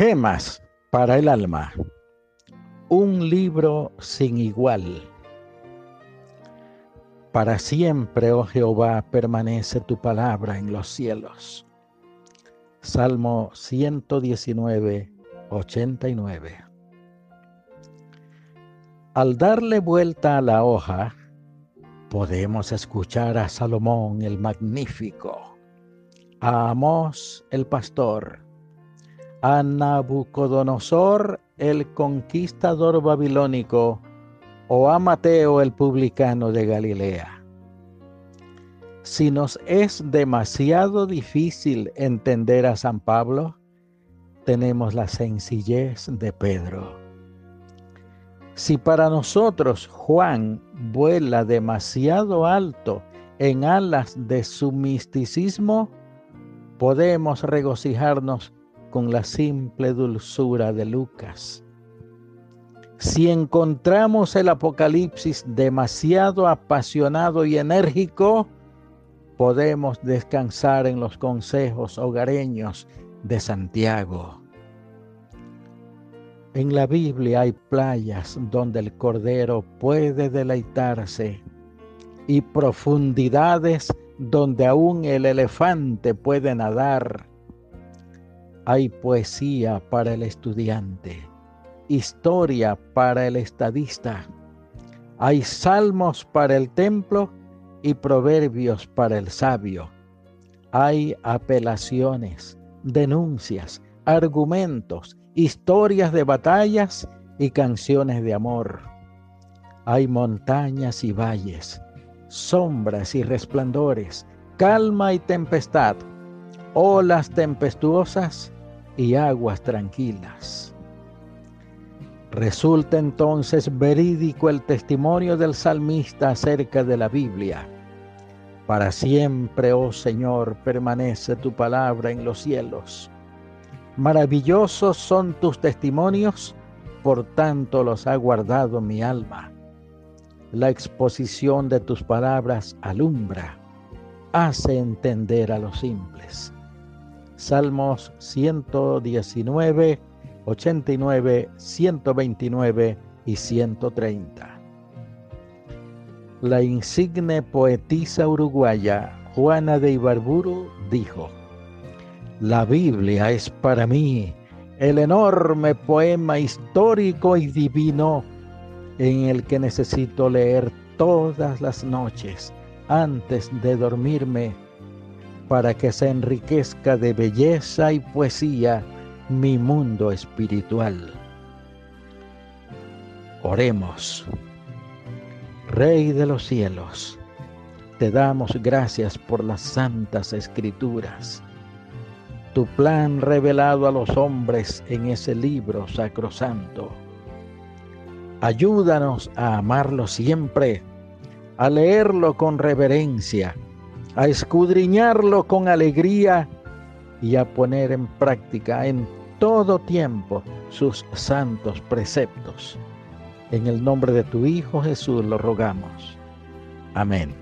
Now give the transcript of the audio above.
Gemas para el alma. Un libro sin igual. Para siempre, oh Jehová, permanece tu palabra en los cielos. Salmo 119, 89. Al darle vuelta a la hoja, podemos escuchar a Salomón el Magnífico, a Amós el Pastor, a Nabucodonosor el conquistador babilónico o a Mateo el publicano de Galilea. Si nos es demasiado difícil entender a San Pablo, tenemos la sencillez de Pedro. Si para nosotros Juan vuela demasiado alto en alas de su misticismo, podemos regocijarnos con la simple dulzura de Lucas. Si encontramos el Apocalipsis demasiado apasionado y enérgico, podemos descansar en los consejos hogareños de Santiago. En la Biblia hay playas donde el Cordero puede deleitarse y profundidades donde aún el elefante puede nadar hay poesía para el estudiante, historia para el estadista, hay salmos para el templo y proverbios para el sabio. Hay apelaciones, denuncias, argumentos, historias de batallas y canciones de amor. Hay montañas y valles, sombras y resplandores, calma y tempestad, olas tempestuosas y aguas tranquilas. Resulta entonces verídico el testimonio del salmista acerca de la Biblia. Para siempre, oh Señor, permanece tu palabra en los cielos. Maravillosos son tus testimonios, por tanto los ha guardado mi alma. La exposición de tus palabras alumbra, hace entender a los simples. Salmos 119, 89, 129 y 130. La insigne poetisa uruguaya Juana de Ibarburu dijo, La Biblia es para mí el enorme poema histórico y divino en el que necesito leer todas las noches antes de dormirme para que se enriquezca de belleza y poesía mi mundo espiritual. Oremos. Rey de los cielos, te damos gracias por las santas escrituras, tu plan revelado a los hombres en ese libro sacrosanto. Ayúdanos a amarlo siempre, a leerlo con reverencia, a escudriñarlo con alegría y a poner en práctica en todo tiempo sus santos preceptos. En el nombre de tu Hijo Jesús lo rogamos. Amén.